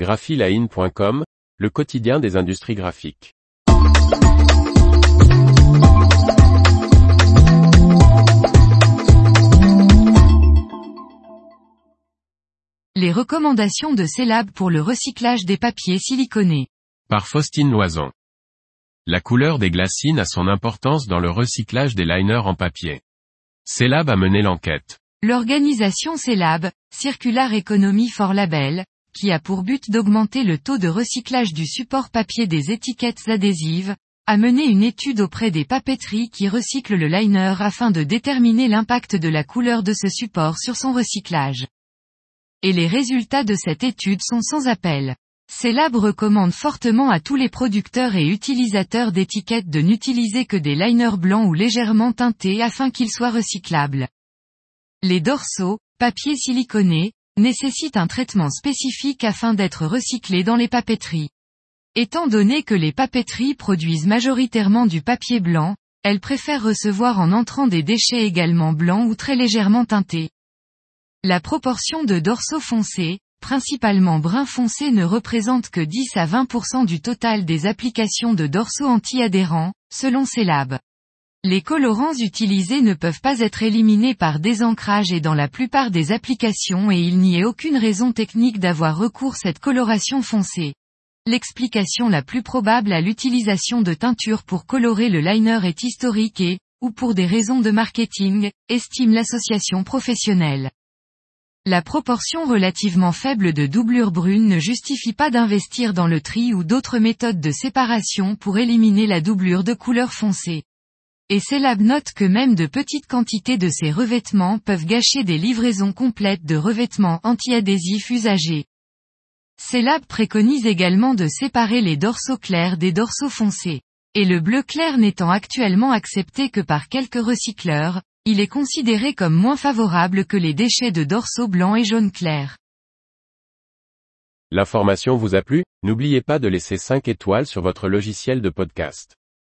graphiline.com, le quotidien des industries graphiques. Les recommandations de Celab pour le recyclage des papiers siliconés. Par Faustine Loison. La couleur des glacines a son importance dans le recyclage des liners en papier. Celab a mené l'enquête. L'organisation Celab, Circular Economy for Label, qui a pour but d'augmenter le taux de recyclage du support papier des étiquettes adhésives, a mené une étude auprès des papeteries qui recyclent le liner afin de déterminer l'impact de la couleur de ce support sur son recyclage. Et les résultats de cette étude sont sans appel. Celab recommande fortement à tous les producteurs et utilisateurs d'étiquettes de n'utiliser que des liners blancs ou légèrement teintés afin qu'ils soient recyclables. Les dorsaux, papier siliconé, nécessitent un traitement spécifique afin d'être recyclés dans les papeteries. Étant donné que les papeteries produisent majoritairement du papier blanc, elles préfèrent recevoir en entrant des déchets également blancs ou très légèrement teintés. La proportion de dorsaux foncés, principalement brun foncé ne représente que 10 à 20% du total des applications de dorsaux anti-adhérents, selon Celab. Les colorants utilisés ne peuvent pas être éliminés par désancrage et dans la plupart des applications et il n'y a aucune raison technique d'avoir recours cette coloration foncée. L'explication la plus probable à l'utilisation de teinture pour colorer le liner est historique et, ou pour des raisons de marketing, estime l'association professionnelle. La proportion relativement faible de doublure brune ne justifie pas d'investir dans le tri ou d'autres méthodes de séparation pour éliminer la doublure de couleur foncée. Et Celab note que même de petites quantités de ces revêtements peuvent gâcher des livraisons complètes de revêtements anti-adhésifs usagés. Celab préconise également de séparer les dorsaux clairs des dorsaux foncés. Et le bleu clair n'étant actuellement accepté que par quelques recycleurs, il est considéré comme moins favorable que les déchets de dorsaux blancs et jaunes clairs. L'information vous a plu? N'oubliez pas de laisser 5 étoiles sur votre logiciel de podcast.